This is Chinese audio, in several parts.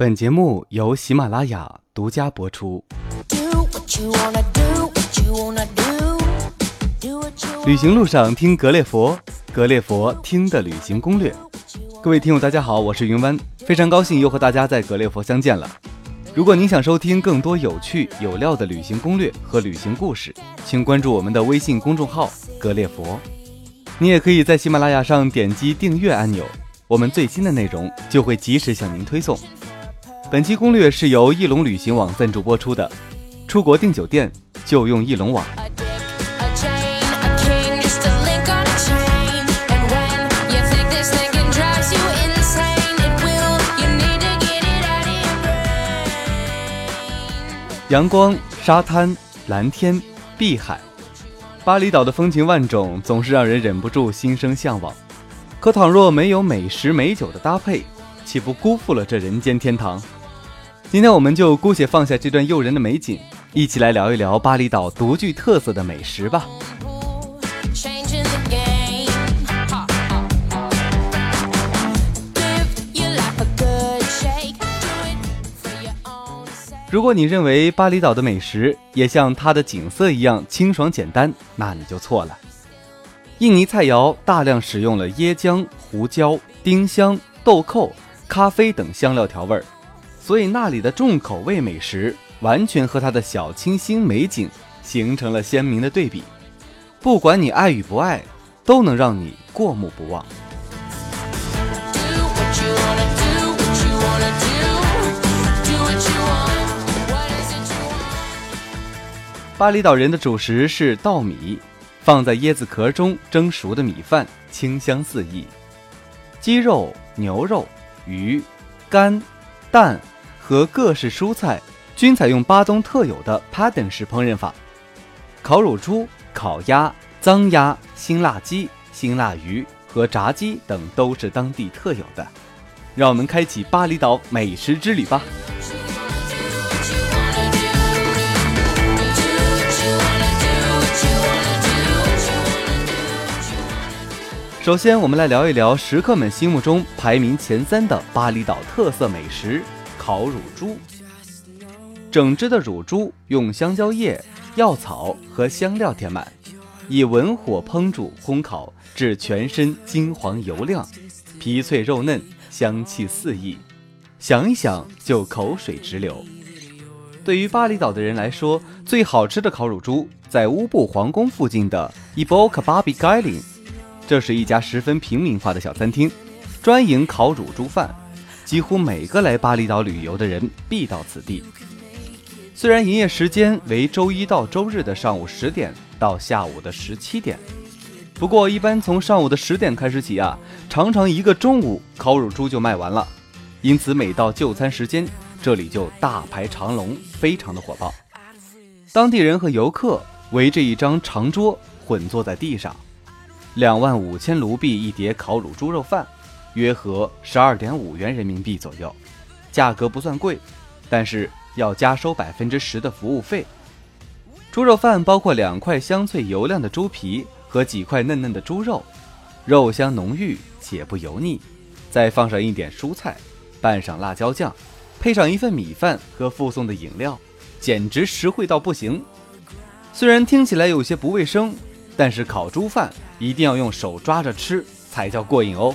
本节目由喜马拉雅独家播出。旅行路上听格列佛，格列佛听的旅行攻略。各位听友，大家好，我是云湾，非常高兴又和大家在格列佛相见了。如果您想收听更多有趣有料的旅行攻略和旅行故事，请关注我们的微信公众号“格列佛”。你也可以在喜马拉雅上点击订阅按钮，我们最新的内容就会及时向您推送。本期攻略是由翼龙旅行网赞助播出的，出国订酒店就用翼龙网。阳光、沙滩、蓝天、碧海，巴厘岛的风情万种，总是让人忍不住心生向往。可倘若没有美食美酒的搭配，岂不辜负了这人间天堂？今天我们就姑且放下这段诱人的美景，一起来聊一聊巴厘岛独具特色的美食吧。如果你认为巴厘岛的美食也像它的景色一样清爽简单，那你就错了。印尼菜肴大量使用了椰浆、胡椒、丁香、豆蔻、咖啡等香料调味儿。所以那里的重口味美食完全和它的小清新美景形成了鲜明的对比，不管你爱与不爱，都能让你过目不忘。巴厘岛人的主食是稻米，放在椰子壳中蒸熟的米饭，清香四溢。鸡肉、牛肉、鱼、肝、蛋。和各式蔬菜均采用巴东特有的 Padang 式烹饪法，烤乳猪、烤鸭、脏鸭、辛辣鸡、辛辣鱼和炸鸡等都是当地特有的。让我们开启巴厘岛美食之旅吧！首先，我们来聊一聊食客们心目中排名前三的巴厘岛特色美食。烤乳猪，整只的乳猪用香蕉叶、药草和香料填满，以文火烹煮烘烤至全身金黄油亮，皮脆肉嫩，香气四溢，想一想就口水直流。对于巴厘岛的人来说，最好吃的烤乳猪在乌布皇宫附近的 Iboka Babi Galing，这是一家十分平民化的小餐厅，专营烤乳猪饭。几乎每个来巴厘岛旅游的人必到此地。虽然营业时间为周一到周日的上午十点到下午的十七点，不过一般从上午的十点开始起啊，常常一个中午烤乳猪就卖完了。因此每到就餐时间，这里就大排长龙，非常的火爆。当地人和游客围着一张长桌混坐在地上，两万五千卢币一碟烤乳猪肉饭。约合十二点五元人民币左右，价格不算贵，但是要加收百分之十的服务费。猪肉饭包括两块香脆油亮的猪皮和几块嫩嫩的猪肉，肉香浓郁且不油腻，再放上一点蔬菜，拌上辣椒酱，配上一份米饭和附送的饮料，简直实惠到不行。虽然听起来有些不卫生，但是烤猪饭一定要用手抓着吃才叫过瘾哦。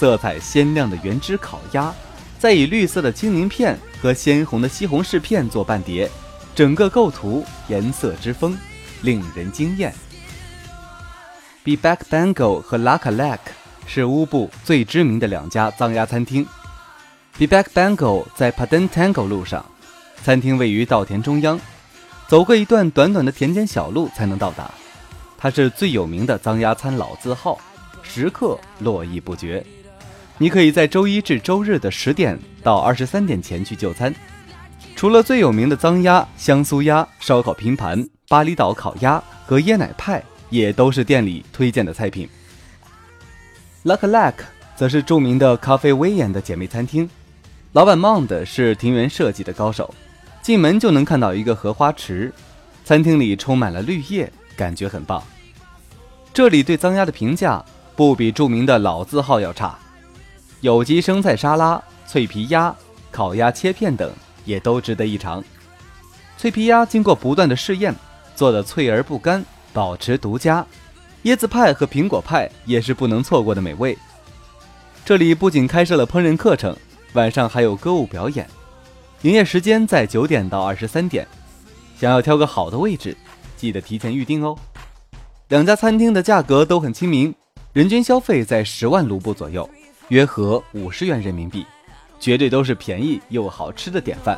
色彩鲜亮的原汁烤鸭，再以绿色的青柠片和鲜红的西红柿片做伴碟，整个构图颜色之丰，令人惊艳。b b a k Bango 和 Laka Lak 是乌布最知名的两家藏鸭餐厅。b b a k Bango 在 Padang Tango 路上，餐厅位于稻田中央，走过一段短短的田间小路才能到达。它是最有名的藏鸭餐老字号，食客络绎不绝。你可以在周一至周日的十点到二十三点前去就餐。除了最有名的脏鸭、香酥鸭、烧烤拼盘、巴厘岛烤鸭和椰奶派，也都是店里推荐的菜品。Luck Luck 则是著名的咖啡威严的姐妹餐厅，老板 Mond 是庭园设计的高手，进门就能看到一个荷花池，餐厅里充满了绿叶，感觉很棒。这里对脏鸭的评价不比著名的老字号要差，有机生菜沙拉、脆皮鸭、烤鸭切片等也都值得一尝。脆皮鸭经过不断的试验，做的脆而不干，保持独家。椰子派和苹果派也是不能错过的美味。这里不仅开设了烹饪课程，晚上还有歌舞表演。营业时间在九点到二十三点。想要挑个好的位置，记得提前预定哦。两家餐厅的价格都很亲民，人均消费在十万卢布左右，约合五十元人民币，绝对都是便宜又好吃的典范。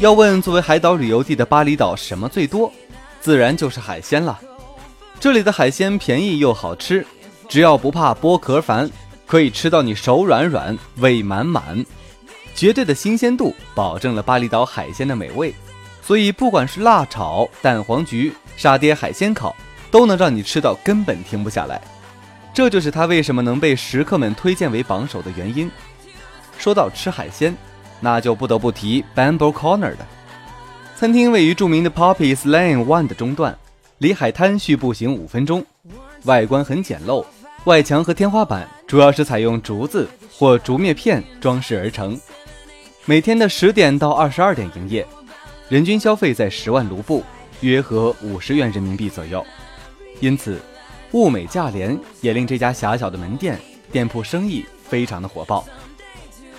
要问作为海岛旅游地的巴厘岛什么最多，自然就是海鲜了。这里的海鲜便宜又好吃，只要不怕剥壳烦，可以吃到你手软软、胃满满，绝对的新鲜度保证了巴厘岛海鲜的美味。所以不管是辣炒、蛋黄焗、沙爹海鲜烤，都能让你吃到根本停不下来。这就是它为什么能被食客们推荐为榜首的原因。说到吃海鲜。那就不得不提 Bamboo Corner 的餐厅，位于著名的 Poppy's Lane One 的中段，离海滩需步行五分钟。外观很简陋，外墙和天花板主要是采用竹子或竹篾片装饰而成。每天的十点到二十二点营业，人均消费在十万卢布，约合五十元人民币左右。因此，物美价廉也令这家狭小的门店店铺生意非常的火爆。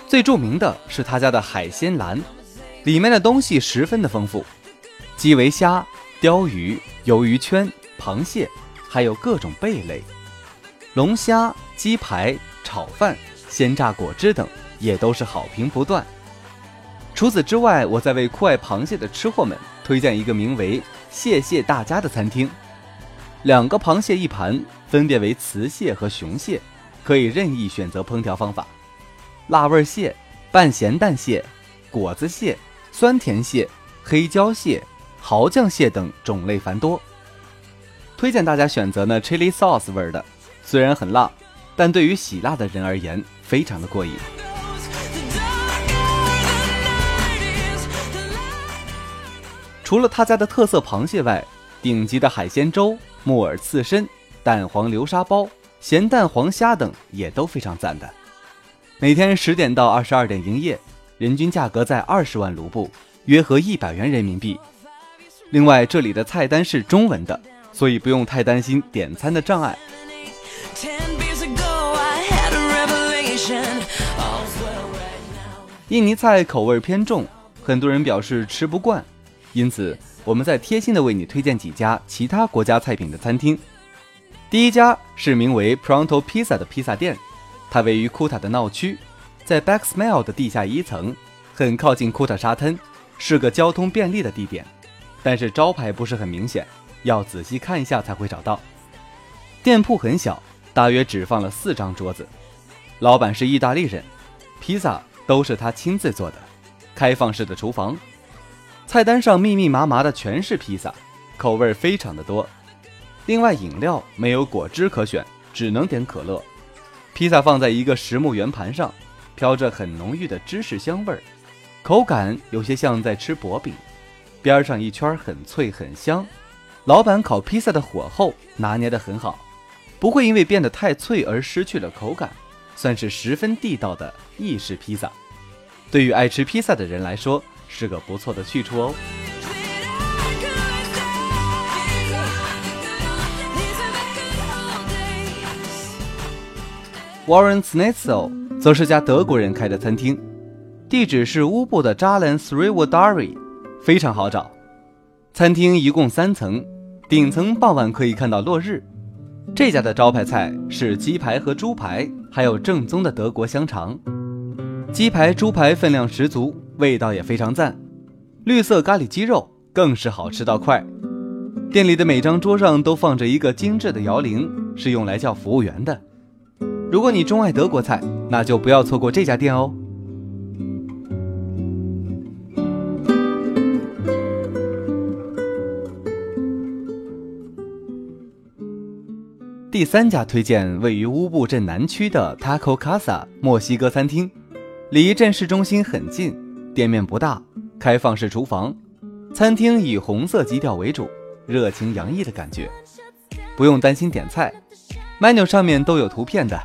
最著名的是他家的海鲜栏，里面的东西十分的丰富，基围虾、鲷鱼、鱿鱼圈、螃蟹，还有各种贝类，龙虾、鸡排、炒饭、鲜榨果汁等也都是好评不断。除此之外，我在为酷爱螃蟹的吃货们推荐一个名为“蟹蟹大家”的餐厅，两个螃蟹一盘，分别为雌蟹和雄蟹，可以任意选择烹调方法。辣味蟹、半咸蛋蟹、果子蟹、酸甜蟹、黑椒蟹、蚝酱蟹等种类繁多。推荐大家选择呢 chili sauce 味的，虽然很辣，但对于喜辣的人而言，非常的过瘾。除了他家的特色螃蟹外，顶级的海鲜粥、木耳刺身、蛋黄流沙包、咸蛋黄虾等也都非常赞的。每天十点到二十二点营业，人均价格在二十万卢布，约合一百元人民币。另外，这里的菜单是中文的，所以不用太担心点餐的障碍。印尼菜口味偏重，很多人表示吃不惯，因此我们在贴心的为你推荐几家其他国家菜品的餐厅。第一家是名为 Pronto Pizza 的披萨店。它位于库塔的闹区，在 Backsmile 的地下一层，很靠近库塔沙滩，是个交通便利的地点。但是招牌不是很明显，要仔细看一下才会找到。店铺很小，大约只放了四张桌子。老板是意大利人，披萨都是他亲自做的，开放式的厨房。菜单上密密麻麻的全是披萨，口味非常的多。另外饮料没有果汁可选，只能点可乐。披萨放在一个实木圆盘上，飘着很浓郁的芝士香味儿，口感有些像在吃薄饼，边上一圈很脆很香。老板烤披萨的火候拿捏得很好，不会因为变得太脆而失去了口感，算是十分地道的意式披萨。对于爱吃披萨的人来说，是个不错的去处哦。Warren Snitzel 则是家德国人开的餐厅，地址是乌布的扎兰 Three w a d a r i 非常好找。餐厅一共三层，顶层傍晚可以看到落日。这家的招牌菜是鸡排和猪排，还有正宗的德国香肠。鸡排、猪排分量十足，味道也非常赞。绿色咖喱鸡肉更是好吃到快。店里的每张桌上都放着一个精致的摇铃，是用来叫服务员的。如果你钟爱德国菜，那就不要错过这家店哦。第三家推荐位于乌布镇南区的 Taco Casa 墨西哥餐厅，离镇市中心很近，店面不大，开放式厨房，餐厅以红色基调为主，热情洋溢的感觉，不用担心点菜，menu 上面都有图片的。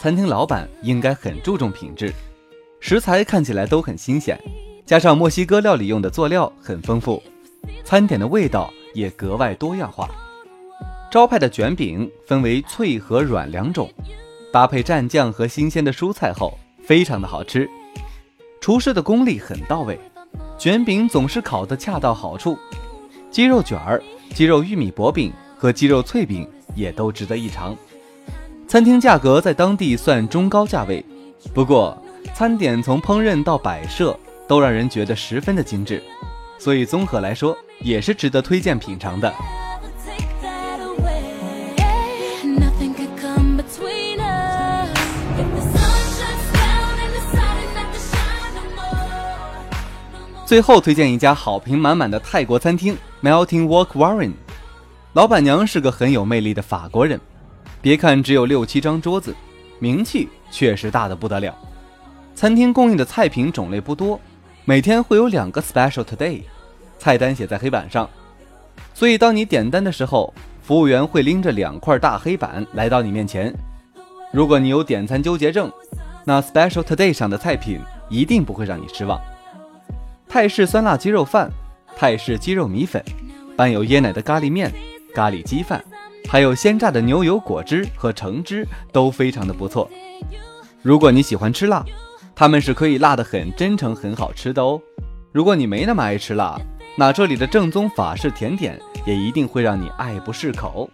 餐厅老板应该很注重品质，食材看起来都很新鲜，加上墨西哥料理用的佐料很丰富，餐点的味道也格外多样化。招牌的卷饼分为脆和软两种，搭配蘸酱和新鲜的蔬菜后，非常的好吃。厨师的功力很到位，卷饼总是烤得恰到好处。鸡肉卷儿、鸡肉玉米薄饼和鸡肉脆饼也都值得一尝。餐厅价格在当地算中高价位，不过餐点从烹饪到摆设都让人觉得十分的精致，所以综合来说也是值得推荐品尝的。最后推荐一家好评满满的泰国餐厅 Melting Walk Warren，老板娘是个很有魅力的法国人。别看只有六七张桌子，名气确实大的不得了。餐厅供应的菜品种类不多，每天会有两个 Special Today，菜单写在黑板上，所以当你点单的时候，服务员会拎着两块大黑板来到你面前。如果你有点餐纠结症，那 Special Today 上的菜品一定不会让你失望。泰式酸辣鸡肉饭、泰式鸡肉米粉、伴有椰奶的咖喱面、咖喱鸡饭，还有鲜榨的牛油果汁和橙汁，都非常的不错。如果你喜欢吃辣，他们是可以辣的很真诚、很好吃的哦。如果你没那么爱吃辣，那这里的正宗法式甜点也一定会让你爱不释口。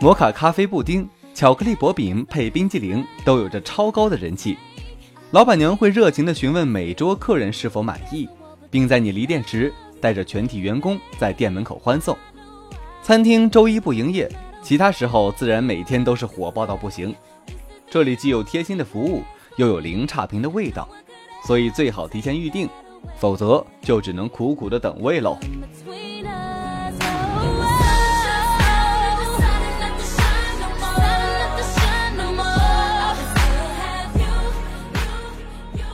摩卡咖啡布丁。巧克力薄饼配冰激凌都有着超高的人气，老板娘会热情地询问每桌客人是否满意，并在你离店时带着全体员工在店门口欢送。餐厅周一不营业，其他时候自然每天都是火爆到不行。这里既有贴心的服务，又有零差评的味道，所以最好提前预定，否则就只能苦苦的等位喽。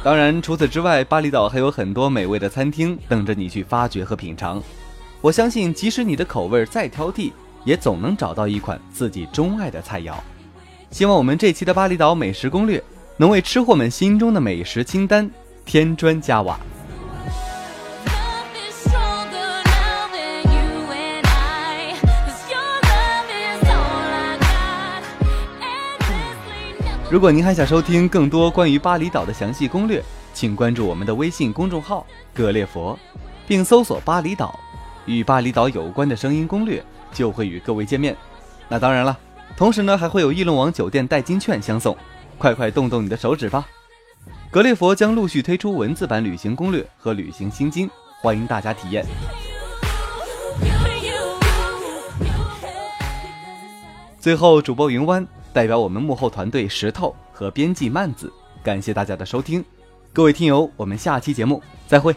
当然，除此之外，巴厘岛还有很多美味的餐厅等着你去发掘和品尝。我相信，即使你的口味再挑剔，也总能找到一款自己钟爱的菜肴。希望我们这期的巴厘岛美食攻略能为吃货们心中的美食清单添砖加瓦。如果您还想收听更多关于巴厘岛的详细攻略，请关注我们的微信公众号“格列佛”，并搜索“巴厘岛”，与巴厘岛有关的声音攻略就会与各位见面。那当然了，同时呢还会有翼龙网酒店代金券相送，快快动动你的手指吧！格列佛将陆续推出文字版旅行攻略和旅行心经，欢迎大家体验。最后，主播云湾。代表我们幕后团队石头和编辑曼子，感谢大家的收听，各位听友，我们下期节目再会。